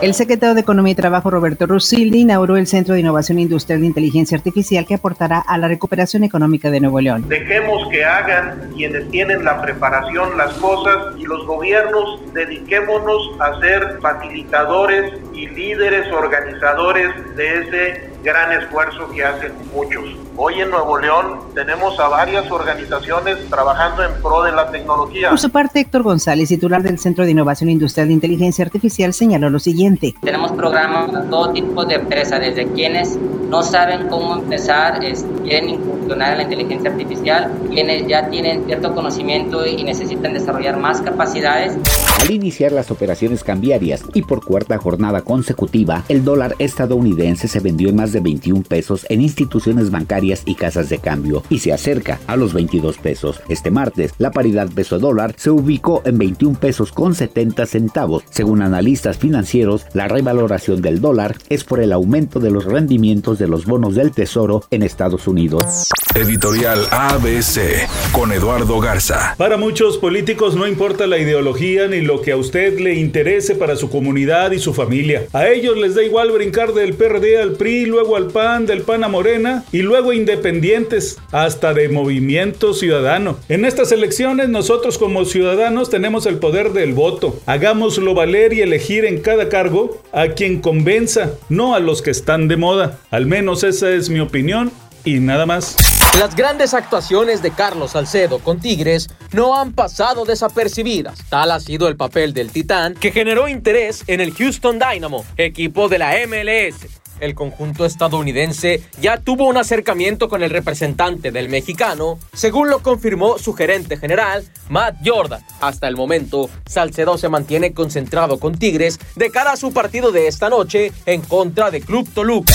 El secretario de Economía y Trabajo, Roberto Rusildi, inauguró el Centro de Innovación Industrial de Inteligencia Artificial que aportará a la recuperación económica de Nuevo León. Dejemos que hagan quienes tienen la preparación las cosas y los gobiernos dediquémonos a ser facilitadores y líderes organizadores de ese gran esfuerzo que hacen muchos. Hoy en Nuevo León tenemos a varias organizaciones trabajando en pro de la tecnología. Por su parte, Héctor González, titular del Centro de Innovación Industrial de Inteligencia Artificial, señaló lo siguiente. Tenemos programas para todo tipo de empresas, desde quienes no saben cómo empezar, quieren incursionar en la inteligencia artificial, quienes ya tienen cierto conocimiento y necesitan desarrollar más capacidades. Al iniciar las operaciones cambiarias y por cuarta jornada consecutiva, el dólar estadounidense se vendió en más de 21 pesos en instituciones bancarias y casas de cambio y se acerca a los 22 pesos. Este martes, la paridad peso-dólar se ubicó en 21 pesos con 70 centavos. Según analistas financieros, la revaloración del dólar es por el aumento de los rendimientos de los bonos del Tesoro en Estados Unidos. Editorial ABC con Eduardo Garza. Para muchos políticos no importa la ideología ni lo que a usted le interese para su comunidad y su familia. A ellos les da igual brincar del PRD al PRI, luego al PAN, del PAN a Morena y luego independientes, hasta de Movimiento Ciudadano. En estas elecciones nosotros como ciudadanos tenemos el poder del voto. Hagámoslo valer y elegir en cada cargo a quien convenza, no a los que están de moda. Al menos esa es mi opinión y nada más. Las grandes actuaciones de Carlos Salcedo con Tigres no han pasado desapercibidas. Tal ha sido el papel del Titán que generó interés en el Houston Dynamo, equipo de la MLS. El conjunto estadounidense ya tuvo un acercamiento con el representante del mexicano, según lo confirmó su gerente general, Matt Jordan. Hasta el momento, Salcedo se mantiene concentrado con Tigres de cara a su partido de esta noche en contra de Club Toluca.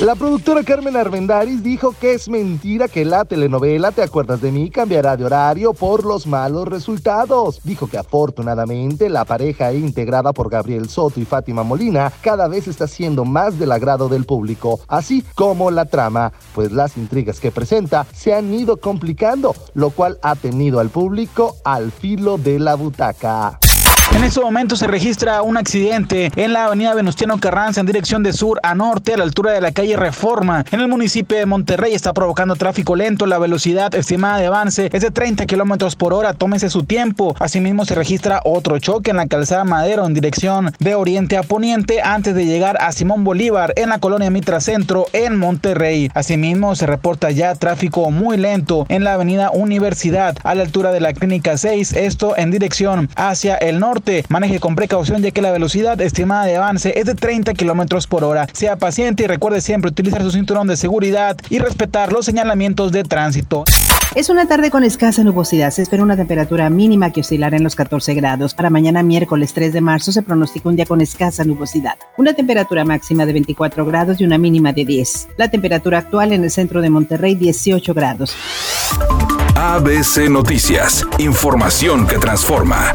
La productora Carmen Armendáriz dijo que es mentira que la telenovela Te acuerdas de mí cambiará de horario por los malos resultados. Dijo que afortunadamente la pareja integrada por Gabriel Soto y Fátima Molina cada vez está siendo más del agrado del público, así como la trama, pues las intrigas que presenta se han ido complicando, lo cual ha tenido al público al filo de la butaca. En este momento se registra un accidente en la avenida Venustiano Carranza en dirección de sur a norte a la altura de la calle Reforma. En el municipio de Monterrey está provocando tráfico lento. La velocidad estimada de avance es de 30 kilómetros por hora. Tómese su tiempo. Asimismo se registra otro choque en la calzada Madero en dirección de oriente a poniente antes de llegar a Simón Bolívar en la colonia Mitra Centro en Monterrey. Asimismo se reporta ya tráfico muy lento en la avenida Universidad a la altura de la clínica 6. Esto en dirección hacia el norte Maneje con precaución ya que la velocidad estimada de avance es de 30 kilómetros por hora. Sea paciente y recuerde siempre utilizar su cinturón de seguridad y respetar los señalamientos de tránsito. Es una tarde con escasa nubosidad. Se espera una temperatura mínima que oscilará en los 14 grados. Para mañana miércoles 3 de marzo se pronostica un día con escasa nubosidad. Una temperatura máxima de 24 grados y una mínima de 10. La temperatura actual en el centro de Monterrey 18 grados. ABC Noticias. Información que transforma.